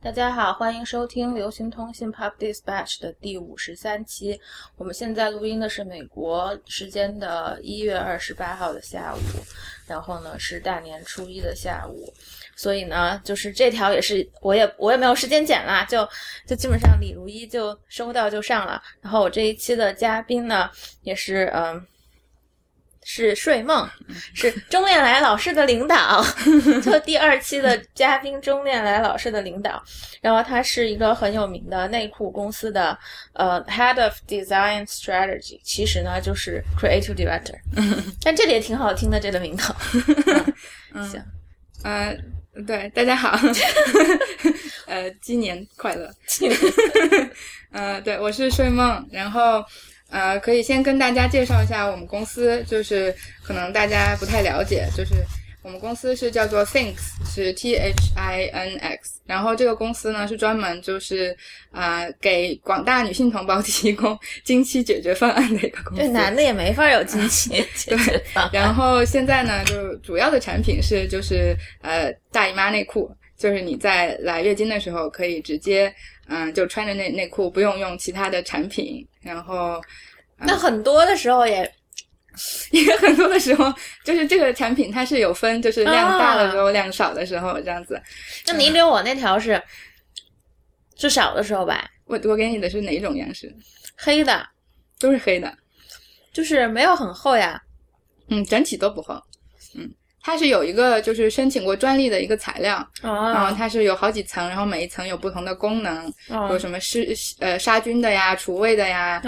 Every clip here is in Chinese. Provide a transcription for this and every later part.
大家好，欢迎收听流行通信 Pop Dispatch 的第五十三期。我们现在录音的是美国时间的一月二十八号的下午，然后呢是大年初一的下午，所以呢，就是这条也是我也我也没有时间剪啦，就就基本上李如一就收到就上了。然后我这一期的嘉宾呢，也是嗯。是睡梦，是钟恋来老师的领导，就第二期的嘉宾钟恋来老师的领导。然后他是一个很有名的内裤公司的呃 head of design strategy，其实呢就是 creative director。但这里也挺好听的这个名头。行，呃，对，大家好，呃，新年快乐。呃，对，我是睡梦，然后。呃，可以先跟大家介绍一下我们公司，就是可能大家不太了解，就是我们公司是叫做 Thinks，是 T H I N X，然后这个公司呢是专门就是啊给广大女性同胞提供经期解决方案的一个公司。对，男的也没法有经期解决方案。然后现在呢，就主要的产品是就是呃大姨妈内裤，就是你在来月经的时候可以直接。嗯，就穿着内内裤，不用用其他的产品。然后，那很多的时候也，也很多的时候，就是这个产品它是有分，就是量大的时候、量少的时候这样子。那你给我那条是，是少的时候吧？我我给你的是哪种样式？黑的，都是黑的，就是没有很厚呀。嗯，整体都不厚。嗯。它是有一个就是申请过专利的一个材料，然后它是有好几层，然后每一层有不同的功能，有什么湿呃杀菌的呀、除味的呀、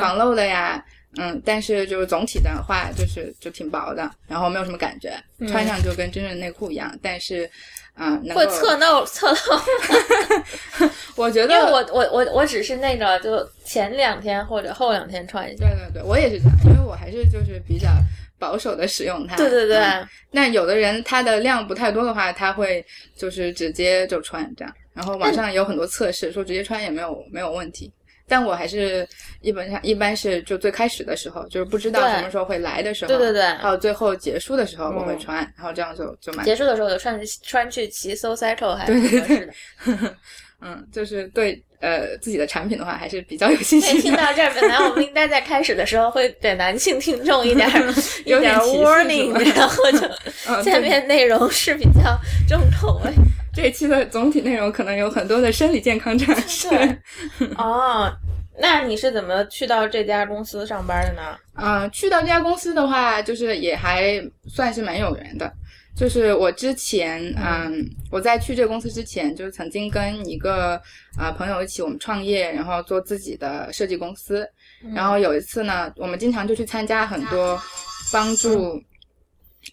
防漏的呀，嗯，但是就是总体的话就是就挺薄的，然后没有什么感觉，穿上就跟真正的内裤一样，但是啊，会侧漏侧漏，我觉得，因为我我我我只是那个就前两天或者后两天穿一下，对对对，我也是这样，因为我还是就是比较。保守的使用它，对对对。那有的人他的量不太多的话，他会就是直接就穿这样。然后网上有很多测试说直接穿也没有没有问题。但我还是一般上一般是就最开始的时候，就是不知道什么时候会来的时候，对对对。还有最后结束的时候我会穿，然后这样就就买。结束的时候就穿穿去骑 so cycle 还是合适的。嗯，就是对。呃，自己的产品的话还是比较有信心。听到这儿，本来我们应该在 开始的时候会给男性听众一点有点 warning，然后就 下面内容是比较重口味。这一期的总体内容可能有很多的生理健康知识。哦，那你是怎么去到这家公司上班的呢？嗯，去到这家公司的话，就是也还算是蛮有缘的。就是我之前，嗯，我在去这个公司之前，就是曾经跟一个啊朋友一起，我们创业，然后做自己的设计公司。然后有一次呢，我们经常就去参加很多帮助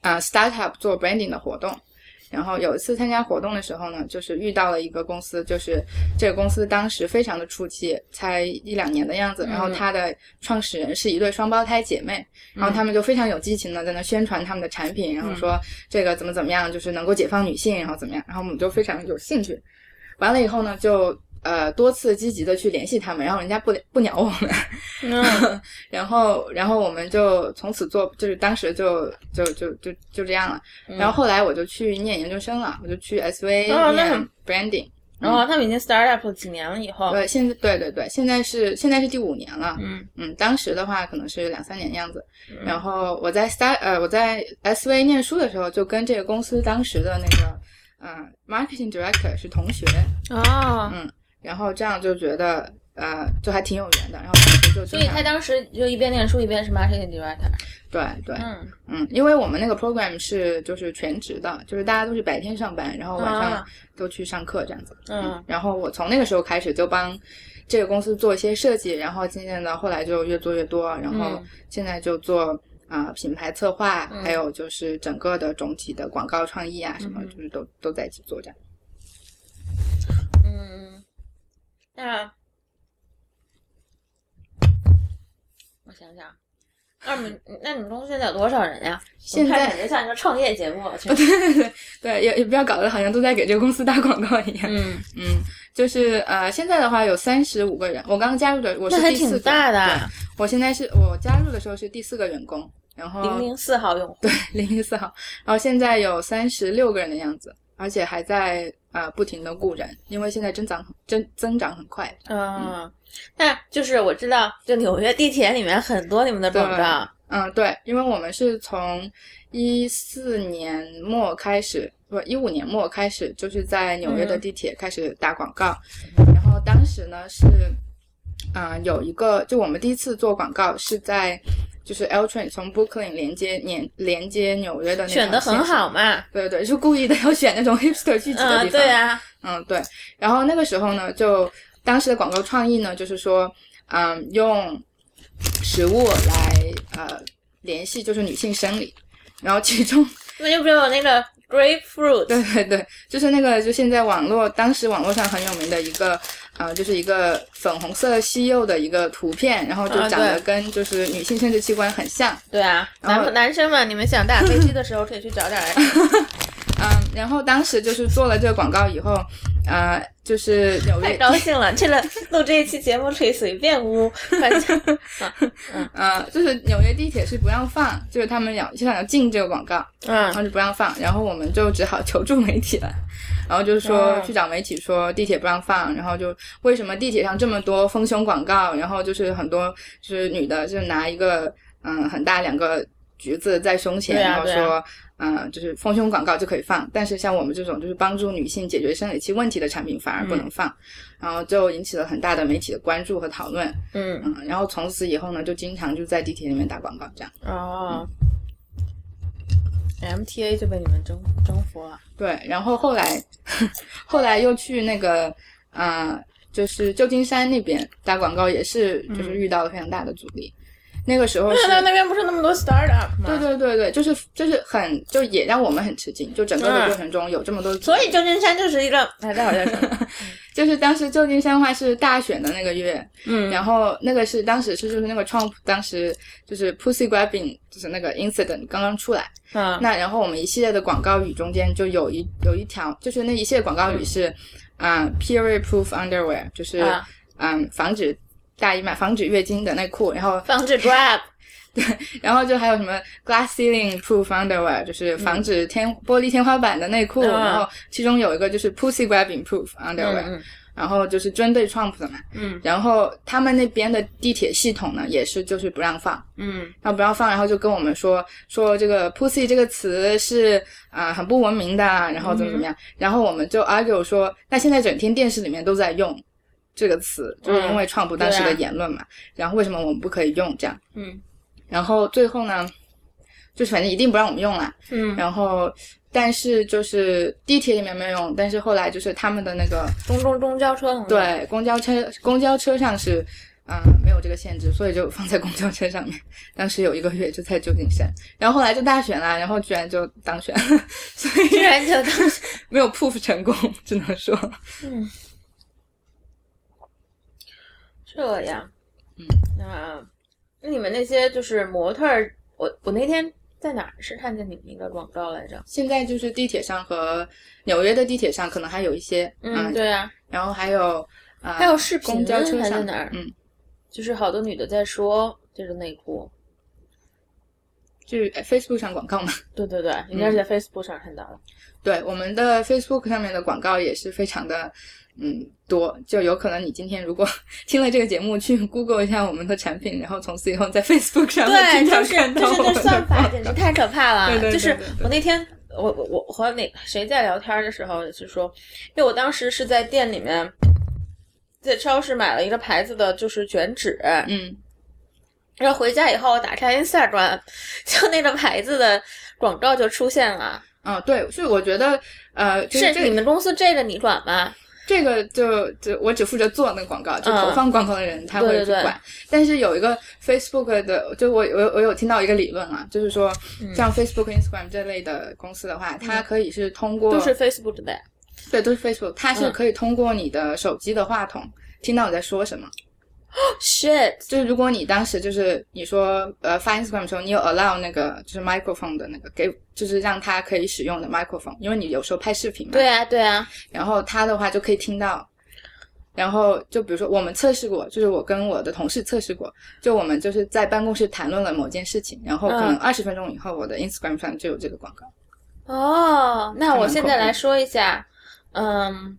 啊 startup 做 branding 的活动。然后有一次参加活动的时候呢，就是遇到了一个公司，就是这个公司当时非常的初期，才一两年的样子。然后它的创始人是一对双胞胎姐妹，然后他们就非常有激情的在那宣传他们的产品，然后说这个怎么怎么样，就是能够解放女性，然后怎么样。然后我们就非常有兴趣。完了以后呢，就。呃，多次积极的去联系他们，然后人家不不鸟我们，然后然后我们就从此做，就是当时就就就就就这样了。然后后来我就去念研究生了，我就去 SV 念 branding。然后他们已经 start up 几年了以后，对，现在对对对，现在是现在是第五年了。嗯嗯，当时的话可能是两三年样子。然后我在 start 呃我在 SV 念书的时候，就跟这个公司当时的那个嗯 marketing director 是同学哦，嗯。然后这样就觉得，呃，就还挺有缘的。然后当时就，所以他当时就一边念书一边是 marketing director。对对，嗯嗯，因为我们那个 program 是就是全职的，就是大家都是白天上班，然后晚上都去上课这样子。嗯，然后我从那个时候开始就帮这个公司做一些设计，然后渐渐的后来就越做越多，然后现在就做啊品牌策划，还有就是整个的总体的广告创意啊什么，就是都都在一起做这样。嗯。那我想想，那你那你们公司现在有多少人呀？现在感觉像一个创业节目。对对对对，也也不要搞得好像都在给这个公司打广告一样。嗯嗯，就是呃，现在的话有三十五个人。我刚刚加入的，我是第四个。大的。我现在是我加入的时候是第四个员工，然后零零四号用户。对，零零四号。然后现在有三十六个人的样子，而且还在呃不停的雇人，因为现在增长增增长很快。嗯，那就是我知道，就纽约地铁里面很多你们的广告。嗯，对，因为我们是从一四年末开始，不一五年末开始，就是在纽约的地铁开始打广告。然后当时呢是，啊、有一个，就我们第一次做广告是在就是 L train 从 Brooklyn 连接连连接纽约的那条选的很好嘛，对对，就故意的要选那种 hipster 聚集的地方。嗯，对啊，嗯，对。然后那个时候呢，就当时的广告创意呢，就是说，嗯，用食物来呃联系就是女性生理，然后其中那就不是有那个 grapefruit，对对对，就是那个就现在网络当时网络上很有名的一个呃，就是一个粉红色西柚的一个图片，然后就啊长得跟就是女性生殖器官很像。对啊，男男生们，你们想打飞机的时候可以去找点 然后当时就是做了这个广告以后，呃，就是纽太约高兴了，去 了录这一期节目可以随便污，反 正呃，就是纽约地铁是不让放，就是他们要想要禁这个广告，嗯。然嗯后就不让放，然后我们就只好求助媒体了，然后就是说哦去找媒体说地铁不让放，然后就为什么地铁上这么多丰胸广告，然后就是很多就是女的就拿一个嗯很大两个橘子在胸前，然后说。嗯，就是丰胸广告就可以放，但是像我们这种就是帮助女性解决生理期问题的产品反而不能放，然后就引起了很大的媒体的关注和讨论。嗯嗯，然后从此以后呢，就经常就在地铁里面打广告这样。哦，MTA 就被你们征征服了。对，然后后来后来又去那个呃，就是旧金山那边打广告，也是就是遇到了非常大的阻力。那个时候是那那边不是那么多 startup 吗？对对对对，就是就是很就也让我们很吃惊，就整个的过程中有这么多，所以旧金山就是一个，哎，待会儿再说。就是当时旧金山的话是大选的那个月，嗯。然后那个是当时是就是那个 Trump 当时就是 Pussy Grabbing 就是那个 incident 刚刚出来，嗯。那然后我们一系列的广告语中间就有一有一条，就是那一系列广告语是，啊、p e r i o d proof underwear，就是啊嗯、防止大姨妈、防止月经的内裤，然后防止 grab，对然后就还有什么 glass ceiling proof underwear，就是防止天、玻璃天花板的内裤，嗯。然后其中有一个就是 pussy grabbing proof underwear，、嗯然后就是针对 Trump 的嘛，嗯。然后他们那边的地铁系统呢也是就是不让放。嗯。然后不让放，然后就跟我们说说这个 pussy 这个词是啊、很不文明的，然后怎么怎么样，然后我们就 argue 说，那现在整天电视里面都在用这个词，就是因为创普当时的言论嘛，然后为什么我们不可以用这样？嗯。然后最后呢，就是反正一定不让我们用啦，嗯，然后但是就是地铁里面没有用，但是后来就是他们的那个公公公交车，对公交车公交车上是。嗯，没有这个限制，所以就放在公交车上面。当时有一个月就在旧金山，然后后来就大选啦，然后居然就当选，所以居然就当时，没有 proof 成功，只能说，嗯，这样，嗯，那那你们那些就是模特儿，我我那天在哪儿是看见你们一个广告来着？现在就是地铁上和纽约的地铁上可能还有一些，嗯，对啊，然后还有呃，还有视频公交车上哪儿？嗯，就是好多女的在说这个内裤，就是 Facebook 上广告嘛。对对对，应该是在 Facebook 上看到的。对，我们的 Facebook 上面的广告也是非常的嗯多，就有可能你今天如果听了这个节目，去 Google 一下我们的产品，然后从此以后在 Facebook 上对，就是就是这我们的算法简直太可怕了。对对对就是我那天我我我和哪谁在聊天的时候，是说，因为我当时是在店里面，在超市买了一个牌子的，就是卷纸，嗯然后回家以后打开 Instagram，就那个牌子的广告就出现了。嗯，对，所以我觉得呃，就是你们公司这个你管吗？这个就就我只负责做那个广告，就投放广告的人他会对对对去管。但是有一个 Facebook 的，就我我我有听到一个理论啊，就是说嗯像 Facebook、Instagram 这类的公司的话，它可以是通过都是 Facebook 的。对都是 Facebook，它是嗯可以通过你的手机的话筒听到你在说什么。Shit，就是如果你当时就是你说呃发 Instagram 的时候，你有 allow 那个就是 microphone 的那个给，就是让它可以使用的 microphone，因为你有时候拍视频嘛，对啊对啊，然后它的话就可以听到。然后就比如说我们测试过，就是我跟我的同事测试过，就我们就是在办公室谈论了某件事情，然后可能嗯二十分钟以后，我的 Instagram 上就有这个广告。哦，那我现在来说一下，嗯，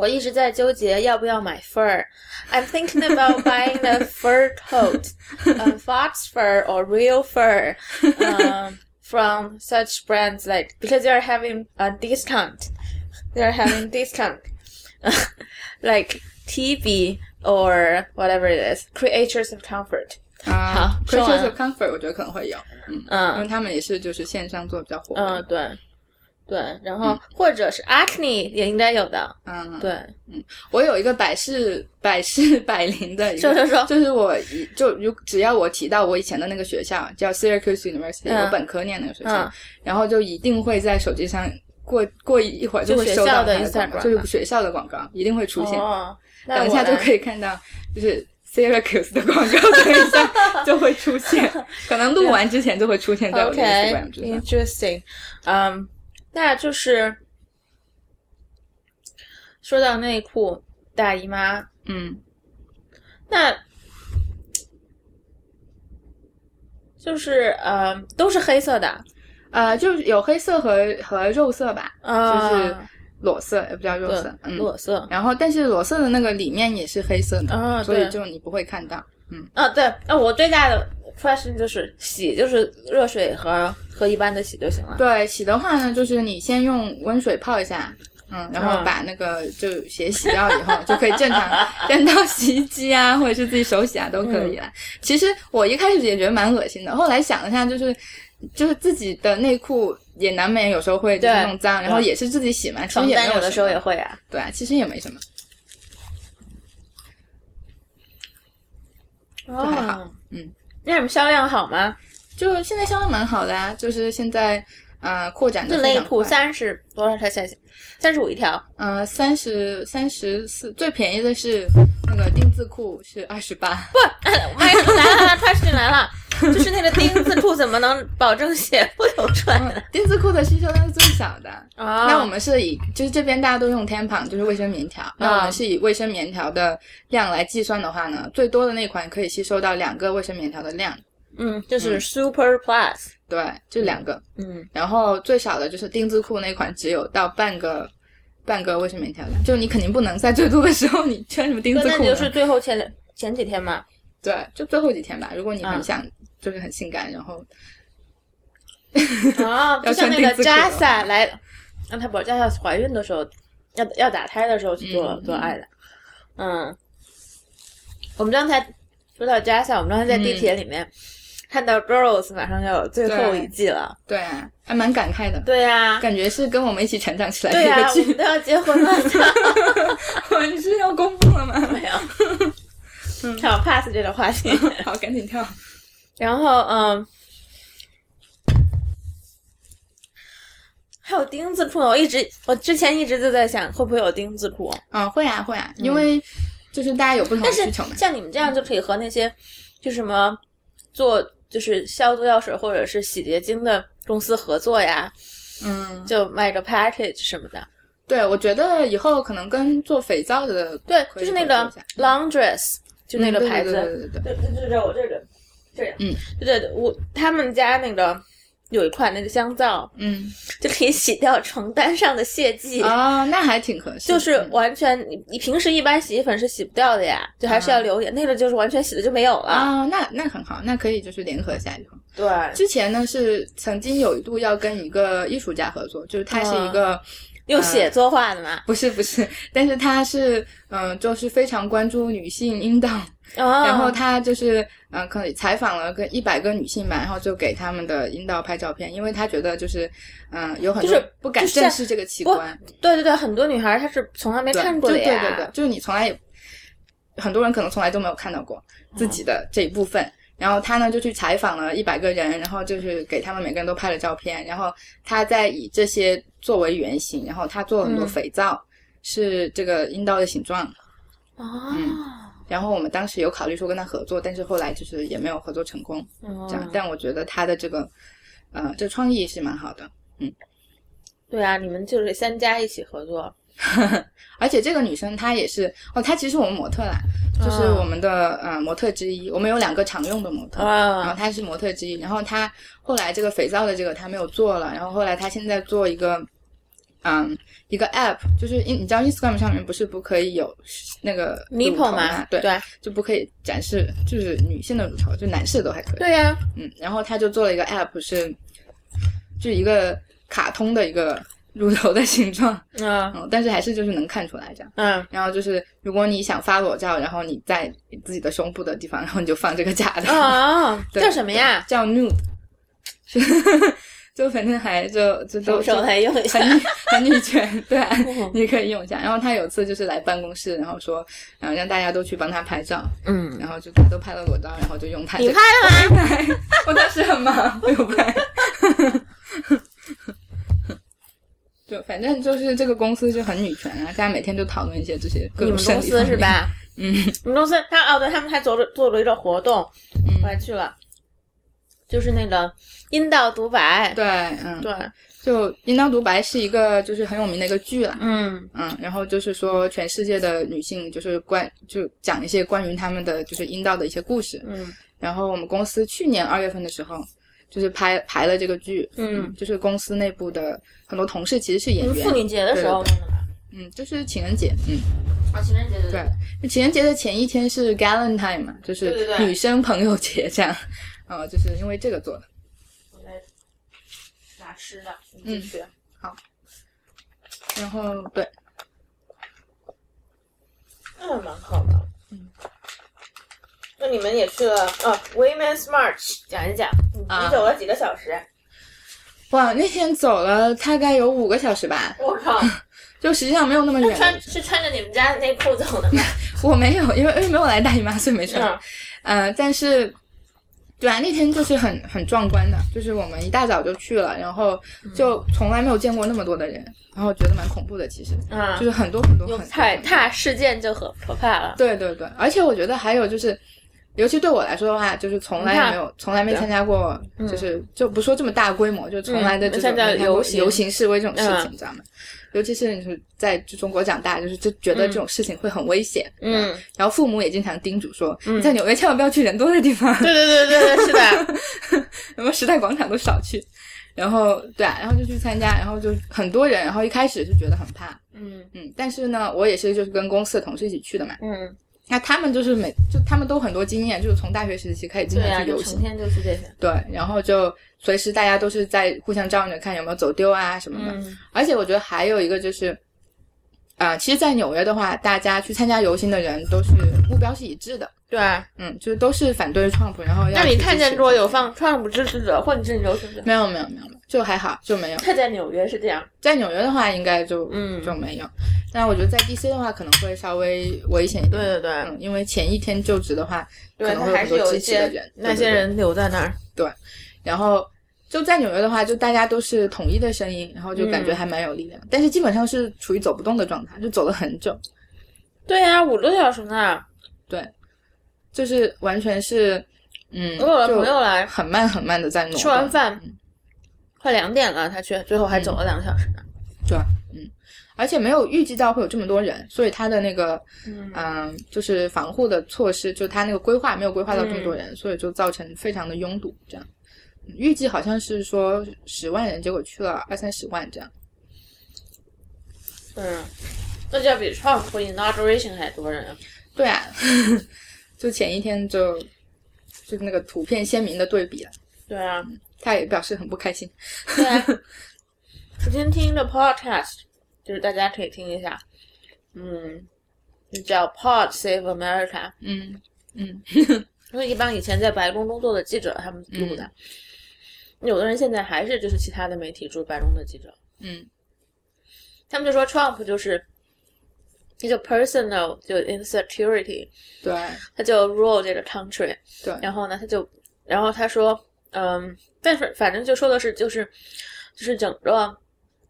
我一直在纠结要不要买 fur。I'm thinking about buying a fur coat, um, fox fur or real fur, um, from such brands like because they're having a discount. They're having discount, like TB or whatever it is, Creatures of Comfort. 啊好说完 Creatures 了 of Comfort 我觉得可能会有，嗯，因为嗯他们也是就是线上做比较火。嗯，对 对，然后或者是 Acne 也应该有的，嗯，对，嗯我有一个百试 百试百灵的一个，说就是我一就如只要我提到我以前的那个学校叫 Syracuse University，、嗯。我本科念那个学校，嗯。然后就一定会在手机上过过一会儿就会就学收到校的它的广告，就是学校的广告一定会出现，哦，等一下就可以。看到就是 Syracuse 的广告，等一下就会出现，可能录完之前就会出现在我的 Instagram 上。OK，interesting，嗯，那就是说到内裤大姨妈，嗯，那就是呃都是黑色的，呃，就是有黑色和和肉色吧，啊就是裸色，也不叫肉色，嗯，裸色。然后，但是裸色的那个里面也是黑色的，啊所以就你不会看到。嗯，啊，对，啊，我最大的 question 就是洗，就是热水和和一般的洗就行了。对，洗的话呢，就是你先用温水泡一下，嗯，然后嗯把那个就血洗掉以后，就可以正常扔到洗衣机啊，或者是自己手洗啊都可以嗯了。其实我一开始也觉得蛮恶心的，后来想了一下，就是就是自己的内裤也难免有时候会就是弄脏，然后也是自己洗嘛，其实也没有有的时候也会啊。对啊，其实也没什么。哦嗯，那你们销量好吗？就现在销量蛮好的啊，就是现在呃扩展的这内裤。三十多少条线？三十五一条。呃，三十三十四，最便宜的是那个丁字裤是二十八。不，麦来了来了，question 来了，就是那个丁字裤怎么能保证血不流出来呢？丁字裤的吸收量是最小的。啊那我们是以就是这边大家都用 tampon，就是卫生棉条。那我们是以卫生棉条的量来计算的话呢，最多的那款可以吸收到两个卫生棉条的量。嗯，就是 Super Plus，对，就两个。嗯，然后最少的就是丁字裤那款，只有到半个半个卫生棉条的。就你肯定不能在最多的时候你穿什么丁字裤呢？那就是最后前前几天嘛。对，就最后几天吧。如果你很嗯想，就是很性感，然后啊，就像那个要穿丁字裤的 Jasa 来，让她不是 Jasa 怀孕的时候，要要打胎的时候去做、嗯做爱的。嗯，我们刚才说到 Jasa，我们刚才在地铁里面、看到 Girls 马上要有最后一季了。对啊，还蛮感慨的。对呀、感觉是跟我们一起成长起来的一个剧我们。都要结婚了。你是要公布了吗？没有，好 pass 这个话题。好，赶紧跳。然后嗯，还有钉子裤。我一直我之前一直就在想，会不会有钉子裤？嗯，会啊，会啊，因为就是大家有不同的需求嘛。像你们这样就可以和那些就什么做就是消毒药水或者是洗洁精的公司合作呀，嗯，就卖个 package 什么的。对，我觉得以后可能跟做肥皂的对，就是那个 Laundress，就那个牌子。对对对对对。对对对对，我这个这样，嗯，对对对，我他们家那个有一块那个香皂，嗯，就可以洗掉床单上的血迹。哦，那还挺合适。就是嗯完全，你你平时一般洗衣粉是洗不掉的呀，就还是要留点。那个就是完全洗了就没有了。啊，那那很好，那可以就是联合一下就好。对，之前呢是曾经有一度要跟一个艺术家合作，就是他是一个、用写作画的嘛。不是不是，但是他是嗯、呃就是非常关注女性阴道，哦，然后他就是嗯、呃可能采访了个一百个女性吧，然后就给他们的阴道拍照片，因为他觉得就是嗯、有很多就是不敢正视这个器不官，对对对，很多女孩她是从来没对看过的呀。对对对，就是你从来也很多人可能从来都没有看到过自己的这一部分。然后他呢就去采访了一百个人，然后就是给他们每个人都拍了照片，然后他在以这些作为原型，然后他做了很多嗯肥皂，是这个阴道的形状。哦，嗯然后我们当时有考虑说跟他合作，但是后来就是也没有合作成功。哦这样，但我觉得他的这个呃这创意是蛮好的。嗯对啊，你们就是三家一起合作。而且这个女生她也是哦，她其实我们模特啦，就是哦我们的呃模特之一。我们有两个常用的模特，然后啊，她是模特之一。然后她后来这个肥皂的这个她没有做了，然后后来她现在做一个嗯一个 app，就是你你知道 Instagram 上面不是不可以有那个乳 nipple 头嘛，对，对就不可以展示就是女性的乳头，就男士的都还可以。对呀，嗯，然后她就做了一个 app，是就是一个卡通的一个乳头的形状，嗯嗯，但是还是就是能看出来这样。嗯然后就是如果你想发裸照，然后你在自己的胸部的地方，然后你就放这个假的，哦，对叫什么呀？叫 nude，是 就反正还就就都手来用一下很女很女权，对、你可以用一下。然后他有次就是来办公室，然后说，然后让大家都去帮他拍照，嗯，然后就都拍了裸照，然后就用他你拍了吗？拍，我当时很忙，没有拍。就反正就是这个公司就很女权啊，大家每天就讨论一些这些各你们公司？是吧？嗯你们公司他哦，对他们还做了做了一个活动，我还嗯，去了，就是那个阴道独白。对，嗯，对，就《阴道独白》是一个就是很有名的一个剧了，嗯嗯，然后就是说全世界的女性就是关就讲一些关于她们的就是阴道的一些故事，嗯然后我们公司去年二月份的时候。就是拍排了这个剧，嗯就是公司内部的很多同事其实是演员，妇女节的时候弄的吧？嗯，就是情人节，嗯，啊，情人节的对，情人节的前一天是 Galentine 嘛，就是对对对女生朋友节这样，呃，就是因为这个做的。我来拿吃的，你继续。然后对，嗯，蛮好的。嗯，那你们也去了啊？Women's March，讲一讲，你走了几个小时？哇，那天走了大概有五个小时吧，我靠，就实际上没有那么远。穿是穿着你们家的内裤走的吗？我没有，因为因为没有来大姨妈，所以没穿。嗯呃，但是。对啊，那天就是很很壮观的，就是我们一大早就去了，然后就从来没有见过那么多的人，然后觉得蛮恐怖的，其实嗯，就是很多很多踩踏事件就很可怕了。对对对，而且我觉得还有就是，尤其对我来说的话，就是从来没有从来没参加过，就是就不说这么大规模，就从来的这种游行游行。示威这种事情，嗯。你知道吗？尤其是你是在中国长大，就是就觉得这种事情会很危险，嗯，然后父母也经常叮嘱说，你在纽约千万不要去人多的地方，对对对对对，是的。什么时代广场都少去。然后对啊，然后就去参加，然后就很多人，然后一开始是觉得很怕，嗯。嗯，但是呢，我也是就是跟公司的同事一起去的嘛，嗯，那他们就是每就他们都很多经验，就是从大学时期开始经常去游成天就是这些。对，然后就随时大家都是在互相照应着看有没有走丢啊什么的。嗯而且我觉得还有一个就是，啊、其实，在纽约的话，大家去参加游行的人都是目标是一致的，对。嗯，就是都是反对 Trump，然后要那你看见过有 Trump 放川普支持者或者是游行者？没有没有没有，就还好就没有。他在纽约是这样。在纽约的话，应该就嗯就没有。但我觉得在 DC 的话，可能会稍微危险一点。对对对嗯，因为前一天就职的话，可能会有很多是有一些支持的人，那些人留在那儿。对然后就在纽约的话，就大家都是统一的声音，然后就感觉还蛮有力量。但是基本上是处于走不动的状态，就走了很久。对呀，五六小时呢。对，就是完全是，嗯，我有来很慢很慢的在弄。吃完饭嗯，快两点了，他去，最后还走了两个小时呢。对，嗯，而且没有预计到会有这么多人，所以他的那个，嗯嗯、就是防护的措施，就他那个规划没有规划到这么多嗯人，所以就造成非常的拥堵。这样，嗯预计好像是说十万人，结果去了二三十万这样。嗯，那就要比 Trump inauguration 还多人。对啊，就前一天就就那个图片鲜明的对比了，对啊，他也表示很不开心。对啊。昨天听的 podcast，就是大家可以听一下，嗯，就叫 Pod Save America，嗯嗯。因为一帮以前在白宫工作的记者他们录的，有的人现在还是就是其他的媒体驻白宫的记者，嗯。他们就说 Trump 就是一个 personal 就 insecurity，对。他就 rule 这个 country，对。然后呢，他就，然后他说，嗯，但是反正就说的是，就是，就是整个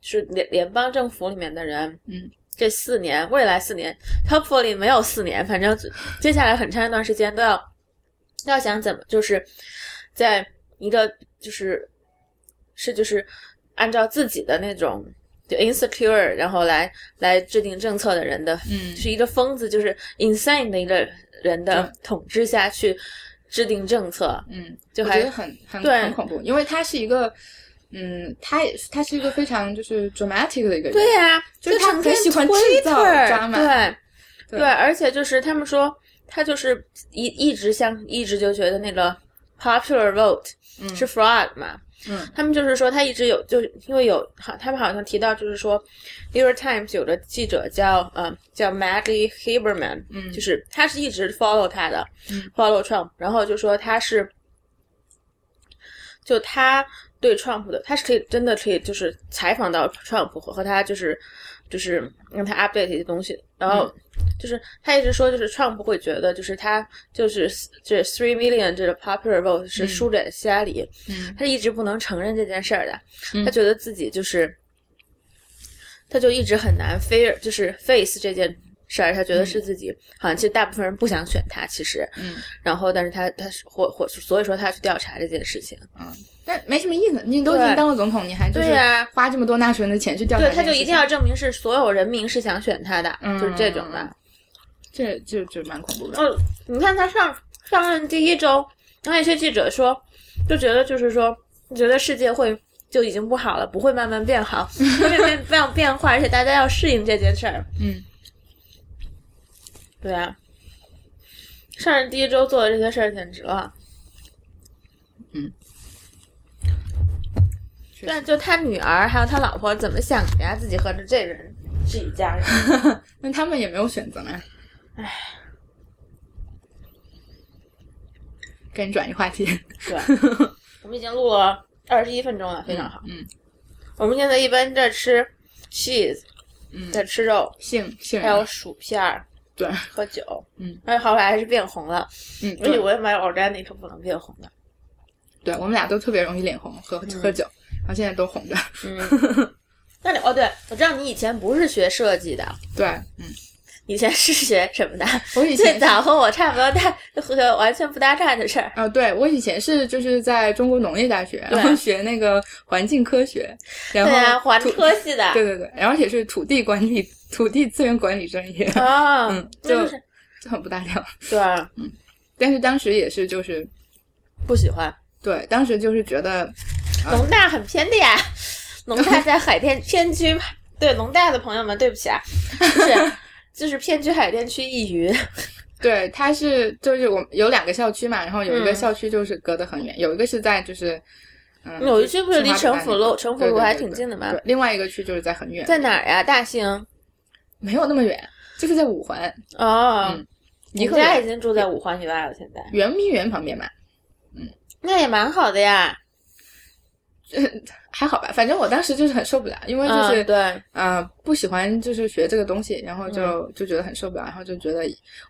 是联联邦政府里面的人，嗯，这四年，未来四年，hopefully 没有四年，反正接下来很长一段时间都要，都要想怎么，就是在一个就是是就是按照自己的那种。就 insecure，然后来来制定政策的人的，嗯是一个疯子，就是 insane 的一个人的统治下去制定政策，嗯，就很很对很恐怖，因为他是一个嗯，他也是，他是一个非常就是 dramatic 的一个人。对呀、就是他很喜欢制造对对对，而且就是他们说他就是一一直像一直就觉得那个 popular vote 嗯。是 fraud 嘛，嗯。他们就是说他一直有，就是因为有好，他们好像提到就是说，New York Times 有个记者叫呃叫 Maggie Haberman，嗯。就是他是一直 follow 他的、嗯。follow Trump，然后就说他是，就他对 Trump 的，他是可以真的可以就是采访到 Trump 和和他就是就是让他 update 一些东西，然后。嗯就是他一直说，就是 Trump 会觉得，就是他就是这 three million 这个 popular vote 是输给希拉里，嗯。他一直不能承认这件事儿的，嗯。他觉得自己就是，他就一直很难 fair 就是 face 这件事儿，他觉得是自己、好像其实大部分人不想选他，其实，嗯。然后但是他他是或或所以说他去调查这件事情，嗯，但没什么意思，你都已经当了总统，你还就是对呀花这么多纳税人的钱去调查他就一定要证明是所有人民是想选他的，嗯就是这种的。这就就蛮恐怖的。哦，你看他上上任第一周，然后一些记者说，就觉得就是说，觉得世界会就已经不好了，不会慢慢变好，会变变变变化，而且大家要适应这件事儿。嗯对啊，上任第一周做的这些事儿简直了。嗯，但就他女儿还有他老婆怎么想的呀？自己和着这人是一家人。那他们也没有选择嘛。唉，赶紧转移话题。对，我们已经录了二十一分钟了，非常好。嗯，我们现在一般在吃 cheese，嗯在吃肉，杏杏还有薯片儿，对，喝酒。嗯，而且后来还是变红了，嗯，我以对为买 organic 不能变红的。对，我们俩都特别容易脸红，喝喝酒，然后现在都红着。嗯，那你哦，对，我知道你以前不是学设计的，对，嗯，以前是学什么的？我以前最早和我差不多大，和完全不搭嘎的事儿。啊、对我以前是就是在中国农业大学，然后学那个环境科学，然后对啊，环科系的。对对对，然后而且是土地管理、土地资源管理专业，啊，嗯就就是就很不搭调。对啊，但是当时也是就是不喜欢。对，当时就是觉得农大很偏的呀，农大在海淀偏区。对农大的朋友们，对不起啊，就是就是偏区海淀区一隅。对，它是就是我有两个校区嘛，然后有一个嗯校区就是隔得很远，有一个是在就是嗯，有一区不是离城府路城府路还挺近的吗对，另外一个区就是在很远，在哪儿呀？大兴。没有那么远，就是在五环哦，嗯你家已经住在五环以外了，现在圆明园旁边嘛，嗯那也蛮好的呀。还好吧，反正我当时就是很受不了，因为就是、嗯、对，呃不喜欢就是学这个东西，然后就、嗯就觉得很受不了，然后就觉得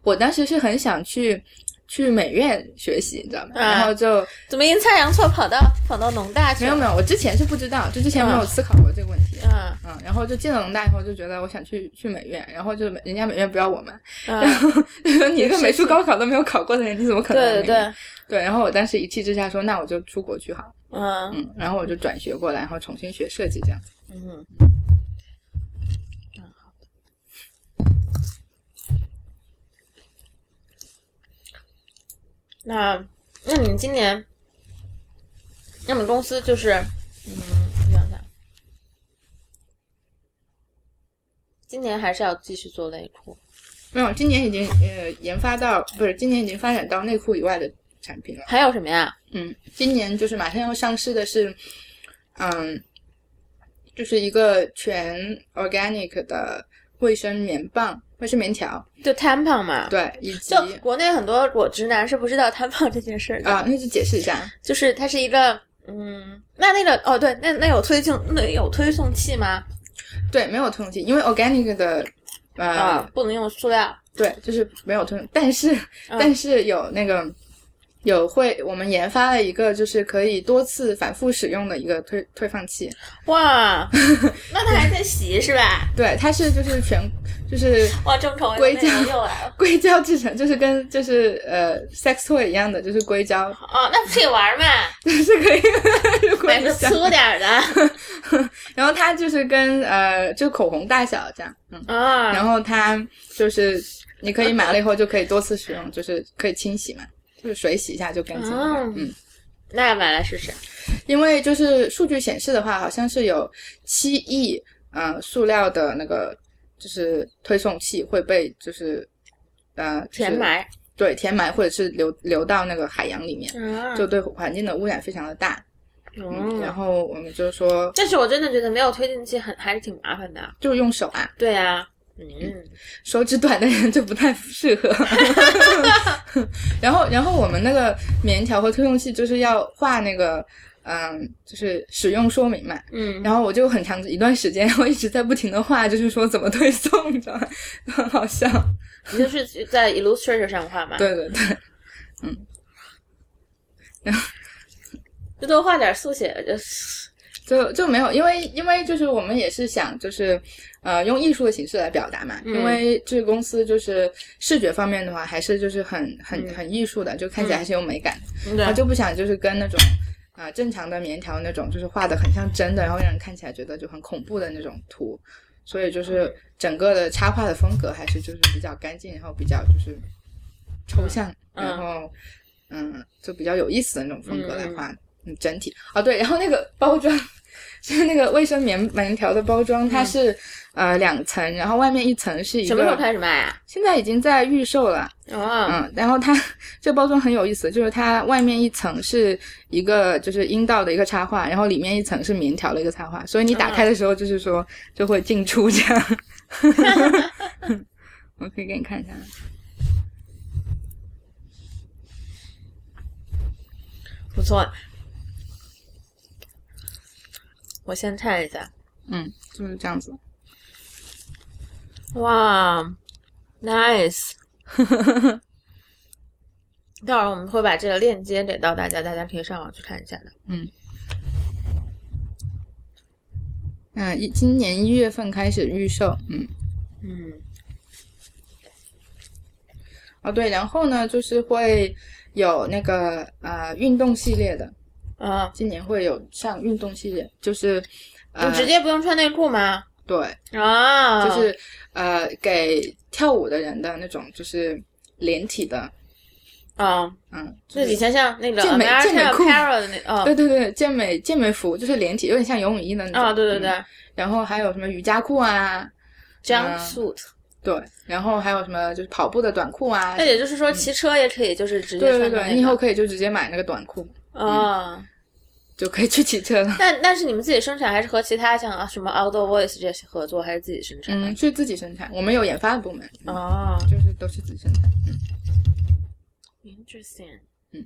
我当时是很想去去美院学习，你知道吗？啊然后就怎么阴差阳错跑到跑到农大去？没有没有，我之前是不知道，就之前没有嗯思考过这个问题。嗯嗯，然后就进了农大以后，就觉得我想去去美院，然后就人家美院不要我们，嗯，就说你一个美术高考都没有考过的人，你怎么可能对对？对，对然后我当时一气之下说，那我就出国去好了，嗯嗯，然后我就转学过来，然后重新学设计这样子。嗯，那那你们今年，那么公司就是，嗯，我想想，今年还是要继续做内裤。没有，今年已经呃研发到不是，今年已经发展到内裤以外的产品了。还有什么呀？嗯，今年就是马上要上市的是，嗯，就是一个全 organic 的卫生棉棒、卫生棉条，就 tampon 嘛。。对，以及就国内很多我直男是不知道 tampon 这件事儿的，啊，那就解释一下，就是它是一个，嗯，那那个哦，对，那那有推进，那有推送器吗？对，没有推送器，因为 organic 的呃、啊，不能用塑料。对，就是没有推送，但是、嗯但是有那个。有会，我们研发了一个就是可以多次反复使用的一个推推放器，哇，那它还在洗是吧？对，它是就是全就是哇，正宠硅胶又来了。硅胶制成，就是跟就是呃 sex toy 一样的，就是硅胶，哦，那不是也玩嘛？就 是可以是买个。粗点儿的然后它就是跟呃就口红大小这样，嗯，啊。然后它就是你可以买了以后就可以多次使用，就是可以清洗嘛，就是水洗一下就干净了，嗯嗯，那买来试试。因为就是数据显示的话，好像是有七亿嗯、呃塑料的那个就是推送器会被就是呃就是填埋，对填埋或者是流流到那个海洋里面，嗯就对环境的污染非常的大。嗯，然嗯。后我们就说但是我真的觉得没有推进器很还是挺麻烦的。就是用手啊，对啊，嗯，手指短的人就不太适合。然后，然后我们那个棉条和推送器就是要画那个，嗯，就是使用说明嘛。嗯，然后我就很长一段时间，我一直在不停的画，就是说怎么推送，你知道吗？很好笑。你就 是在 Illustrator 上画嘛，，对对对，嗯。然后就多画点速写就。就就没有，因为因为就是我们也是想就是呃用艺术的形式来表达嘛，嗯因为这个公司就是视觉方面的话，还是就是很很嗯很艺术的，就看起来还是有美感然后就不想就是跟那种啊、正常的棉条那种，就是画的很像真的，然后让人看起来觉得就很恐怖的那种图，所以就是整个的插画的风格还是就是比较干净，然后比较就是抽象，嗯然后嗯就比较有意思的那种风格来画。嗯，整体啊对，然后那个包装就是那个卫生棉棉条的包装，它是、呃两层，然后外面一层是一个，什么时候开始卖啊？现在已经在预售了。哦，嗯，然后它这包装很有意思，就是它外面一层是一个就是阴道的一个插画，然后里面一层是棉条的一个插画，所以你打开的时候就是说就会进出这样。我可以给你看一下，不错。我先看一下。嗯，就是这样子。哇，nice！待会儿我们会把这个链接给到大家，大家可以上网去看一下的。嗯，嗯一今年一月份开始预售，嗯，嗯哦对，然后呢就是会有那个呃运动系列的，啊，今年会有像运动系列，就是呃你直接不用穿内裤吗？对，啊，就是呃给跳舞的人的那种就是连体的，啊，嗯，就是以前像那个健美健美裤的那哦对对对，健美健美服就是连体，有点像游泳衣的那种。啊，对对对嗯然后还有什么瑜伽裤啊，，jumpsuit。对，然后还有什么就是跑步的短裤啊。那也就是说，骑车也可以，就是直接对对对，穿的那个你以后可以就直接买那个短裤，啊。就可以去骑车了。但但是你们自己生产还是和其他像啊什么 Outdoor Voice 这些合作，还是自己生产？嗯，是自己生产，我们有研发的部门，嗯哦就是都是自己生产。嗯，，interesting。嗯。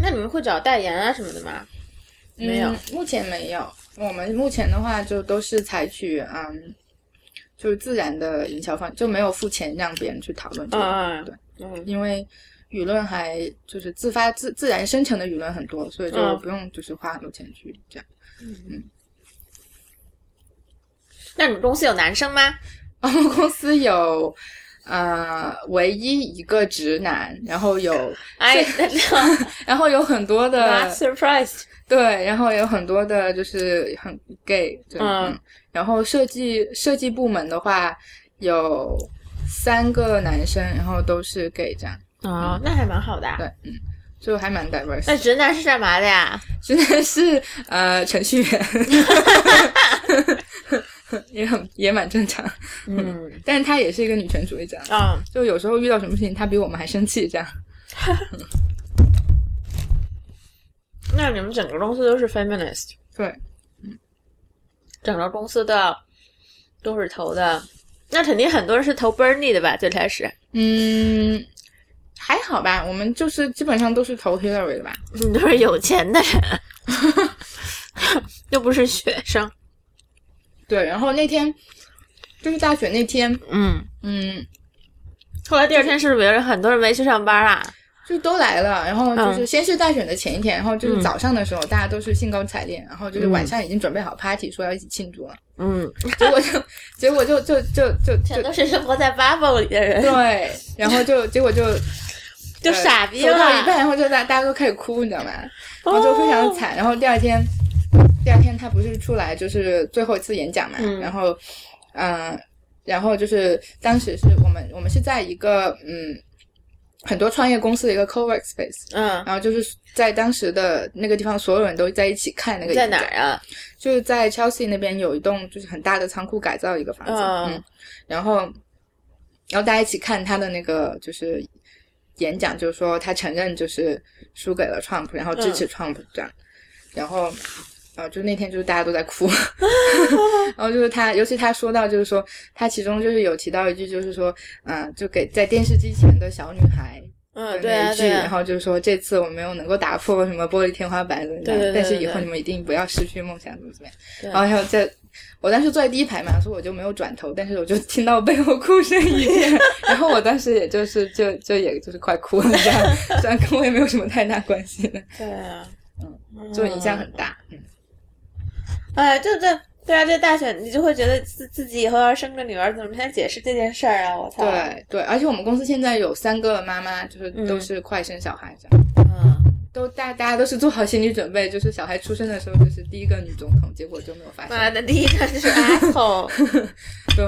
那你们会找代言啊什么的吗？没有嗯，目前没有。我们目前的话就都是采取嗯，就是自然的营销方，就没有付钱让别人去讨论这个。嗯嗯对，嗯因为舆论还就是自发自自然生成的舆论很多，所以就嗯不用就是花很多钱去这样。嗯嗯那你们公司有男生吗？我们公司有呃唯一一个直男，然后有哎 然后有很多的，not surprised。对，然后有很多的就是很 gay，就嗯嗯，然后设计设计部门的话有三个男生，然后都是 gay 这样，哦，那还蛮好的啊。对，嗯，就还蛮 diverse。那直男是干嘛的呀？直男是呃程序员，也很也蛮正常，嗯，但是他也是一个女权主义者，啊，就有时候遇到什么事情，他比我们还生气这样。那你们整个公司都是 feminist，对，整个公司的都是投的，那肯定很多人是投 Bernie 的吧？最开始，嗯，还好吧，我们就是基本上都是投 Hillary 的吧。你都是有钱的人，又不是学生。对，然后那天就是大选那天，嗯，嗯，后来第二天是不是有人很多人没去上班啊？就都来了，然后就是嗯先是大选的前一天，然后就是嗯早上的时候，大家都是兴高采烈，然后就是晚上已经准备好 party，说要一起庆祝了，嗯，结果就结果就就就就就全都是生活在 bubble 里的人，对，然后就结果就 就呃傻逼了。一半，然后就大大家都开始哭，你知道吗？然后就非常的惨。然后第二天，第二天他不是出来就是最后一次演讲嘛，嗯然后嗯、呃然后就是当时是我们我们是在一个嗯很多创业公司的一个 co-work space，嗯，然后就是在当时的那个地方，所有人都在一起看那个在哪儿啊？就是在 Chelsea 那边有一栋就是很大的仓库改造一个房子，嗯嗯，然后然后大家一起看他的那个就是演讲，就是说他承认就是输给了 Trump，然后支持 Trump 这样，然后呃，就那天就是大家都在哭，然后就是他，尤其他说到就是说他其中就是有提到一句，就是说嗯、就给在电视机前的小女孩。嗯，对一句，对啊。然后就是说这次我没有能够打破什么玻璃天花板怎么样，对对对但是以后你们一定不要失去梦想，怎么怎么样。然后还有在，我当时坐在第一排嘛，所以我就没有转头，但是我就听到背后哭声一片，然后我当时也就是就就也就是快哭了这样，虽然跟我也没有什么太大关系的，对啊，嗯，就影响很大。嗯，哎，就这，对啊，这大选你就会觉得自自己以后要生个女儿，怎么先解释这件事儿啊？我操！，对对，而且我们公司现在有三个妈妈，就是都嗯是快生小孩这样。嗯，都大大家都是做好心理准备，就是小孩出生的时候就是第一个女总统，结果就没有发生。妈的，第一个就是 asshole。对，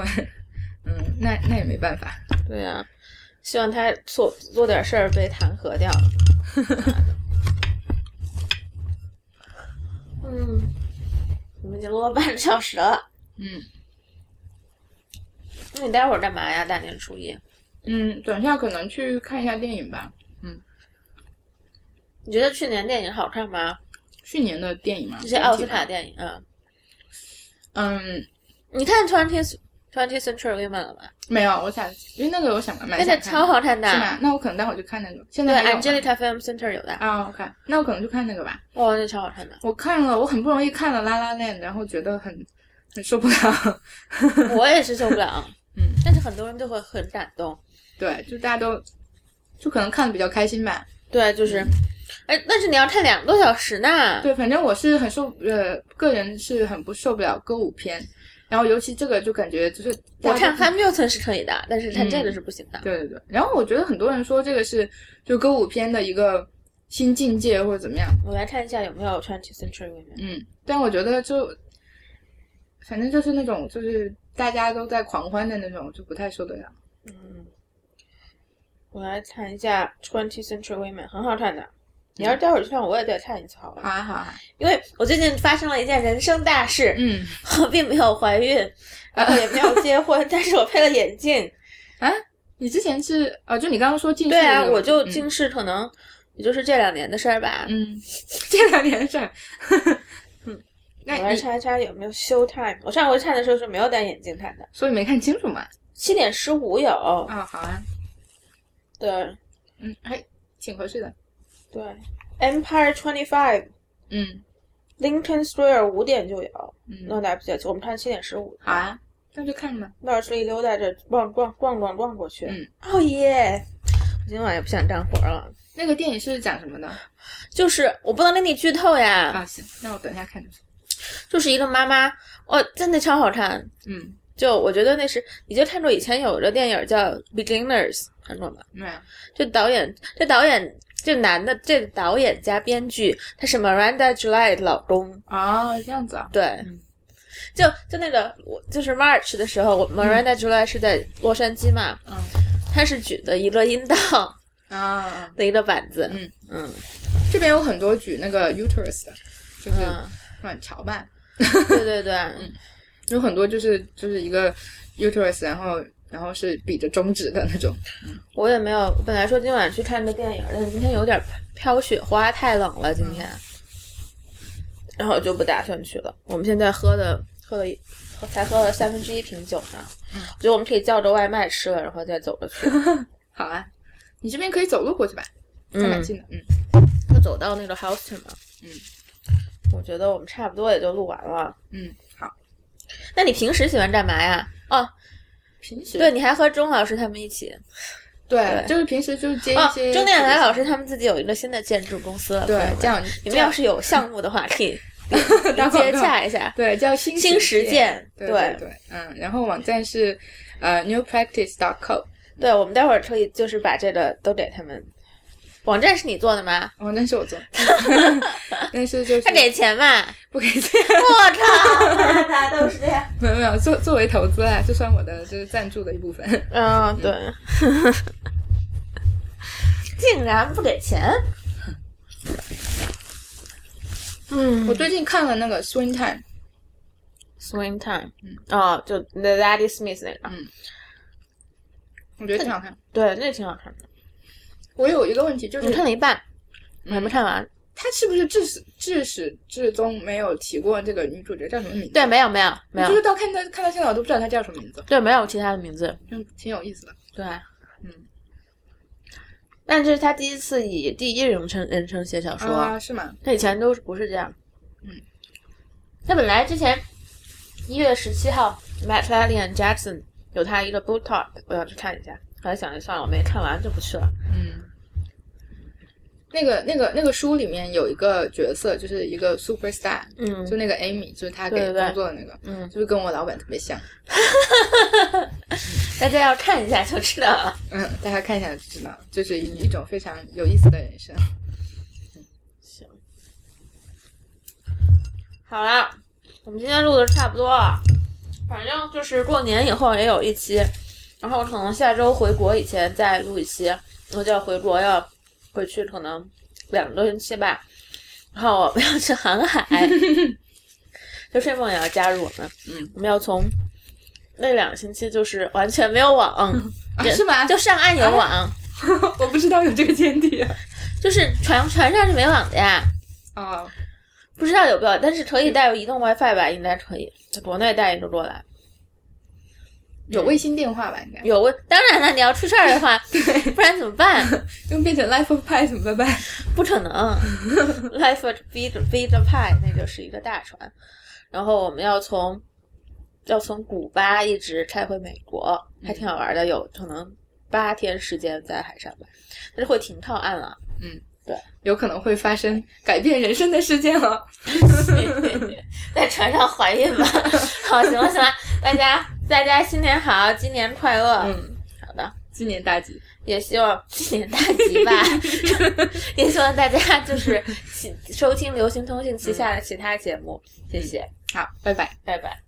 嗯，那那也没办法。对啊，希望他做做点事儿被弹劾掉。嗯，我们已经录了半个小时了。嗯那你待会儿干嘛呀？大年初一，嗯，等一下可能去看一下电影吧。嗯你觉得去年电影好看吗？去年的电影吗，这些奥斯卡电影，嗯，嗯，你看 Twenty Twenty Century Women 了吗？没有，我想，因为那个我想买那个超好看的，是吗？那我可能待会儿去看那个。现在，Angelica Film Center 有的。啊，OK，那我可能就看那个吧。哇，那超好看的。我看了，我很不容易看了《拉拉链》，然后觉得很很受不了。我也是受不了，嗯，但是很多人都会很感动。对，就大家都就可能看的比较开心吧。对，就是，哎，但是你要看两个多小时呢。对，反正我是很受，呃，个人是很不受不了歌舞片，然后尤其这个就感觉就是我看 Hamilton 是可以的，但是看这个是不行的。对对对，然后我觉得很多人说这个是就歌舞片的一个新境界或者怎么样，我来看一下有没有 Twenty Century Women。嗯，但我觉得就反正就是那种就是大家都在狂欢的那种，就不太受得了。嗯，我来看一下 Twenty Century Women，很好看的。你要是待会儿去看，我也再看一次好了。好啊好。啊，因为我最近发生了一件人生大事，嗯。我 并没有怀孕，然后也没有结婚，但是我配了眼镜。啊，你之前是啊，就你刚刚说近视对啊，我就嗯。近视，可能也就是这两年的事儿吧。嗯，这两年的事儿，嗯，那我来一查有没有 show time。我上回看的时候是没有戴眼镜看的，所以没看清楚嘛？七点十五有。啊，好啊，对。嗯，还挺合适的，对，Empire Twenty Five 嗯 Lincoln Square 五点就有，嗯，那来不及了，我们看七点十五。好啊，那就看吧。到处一溜达着逛逛逛逛逛过去。嗯，哦耶！我今晚也不想干活了。那个电影是讲什么的？就是我不能跟你剧透呀，啊，行，那我等一下看。就是一个妈妈，哦，真的超好看。嗯，就我觉得那是，你就看过以前有个电影叫《Beginners》，看过吗？没有。这导演，这导演，这男的，这个导演加编剧，他是 Miranda July 的老公。啊，这样子啊。对，嗯就就那个我就是 March 的时候，我 Miranda July 是在洛杉矶嘛，嗯他是举的一个阴道 啊，的一个板子。嗯嗯这边有很多举那个 uterus 的，就是嗯，卵巢吧，对对对，有很多就是就是一个 uterus，然后然后是比着中指的那种。我也没有，本来说今晚去看个电影，但是今天有点飘雪花，太冷了今天，然后就不打算去了。我们现在喝的喝了一才喝了三分之一瓶酒呢，我觉得我们可以叫着外卖吃了，然后再走着去。好啊，你这边可以走路过去吧，还蛮嗯，近的。嗯就走到那个 Houston 嘛。嗯，我觉得我们差不多也就录完了。嗯，好。那你平时喜欢干嘛呀？哦，平时对，你还和钟老师他们一起。对对就是平时就是接一哦，些钟电台老师他们自己有一个新的建筑公司了。对这样你们要是有项目的话，可以 打接广告洽一下。对叫新新实践践对对对，嗯，然后网站是呃 newpractice.co，对，我们待会儿可以就是把这个都给他们。网站是你做的吗？网站是我做的，但是就是他给钱嘛？不给钱，我靠，大家都是这样。没有没有，作作为投资啊，就算我的就是赞助的一部分。嗯，对。竟然不给钱？嗯，我最近看了那个《Swing Time》，Swing Time，嗯，哦，就 The Daddy Smith 那个，嗯我觉得挺好看。对，那挺好看的。我有一个问题，就是你看了一半，我还没看完。他是不是至始至始至终没有提过这个女主角叫什么名字？对，没有，没有，没有就是，到看到看到现在我都不知道她叫什么名字，对，没有其他的名字。就挺有意思的。对，嗯，但这是他第一次以第一人称人称写小说，啊，是吗？他以前都是不是这样。嗯，他本来之前一月十七号，Matt Lillian Jackson 有他一个 book talk，我要去看一下。后来想一算了，我没看完就不去了。嗯，那个那个那个书里面有一个角色，就是一个 super star，嗯就那个 Amy，就是他给工作的那个，嗯，就是跟我老板特别像。大家要看一下就知道了。嗯，大家看一下就知道，就是一一种非常有意思的人生。行，好了，我们今天录的差不多了，反正就是过年以后也有一期，然后可能下周回国以前再录一期，我就要回国要回去可能两个多星期吧，然后我们要去航海，就睡梦也要加入我们，嗯，我们要从那两个星期就是完全没有网，啊，是吗？就上岸有网，我不知道有这个前提。就是船船上是没网的呀。哦，不知道有没有，但是可以带有移动 WiFi 吧？应该可以，在国内带一个过来。有卫星电话吧？应该有问，当然了，你要出事儿的话，不然怎么办？就变成 Life of Pi 怎么办？不可能，Life at V V 的派那就是一个大船，然后我们要从要从古巴一直开回美国，还挺好玩的，有可能八天时间在海上吧，但是会停靠岸了。有可能会发生改变人生的事件哦。在船上怀孕吧。好，行了行了，大家大家新年好，新年快乐。嗯，好的，今年大吉。也希望新年大吉吧，也希望大家就是喜收听流行通信旗下的其他节目，谢谢，好，拜拜。拜拜。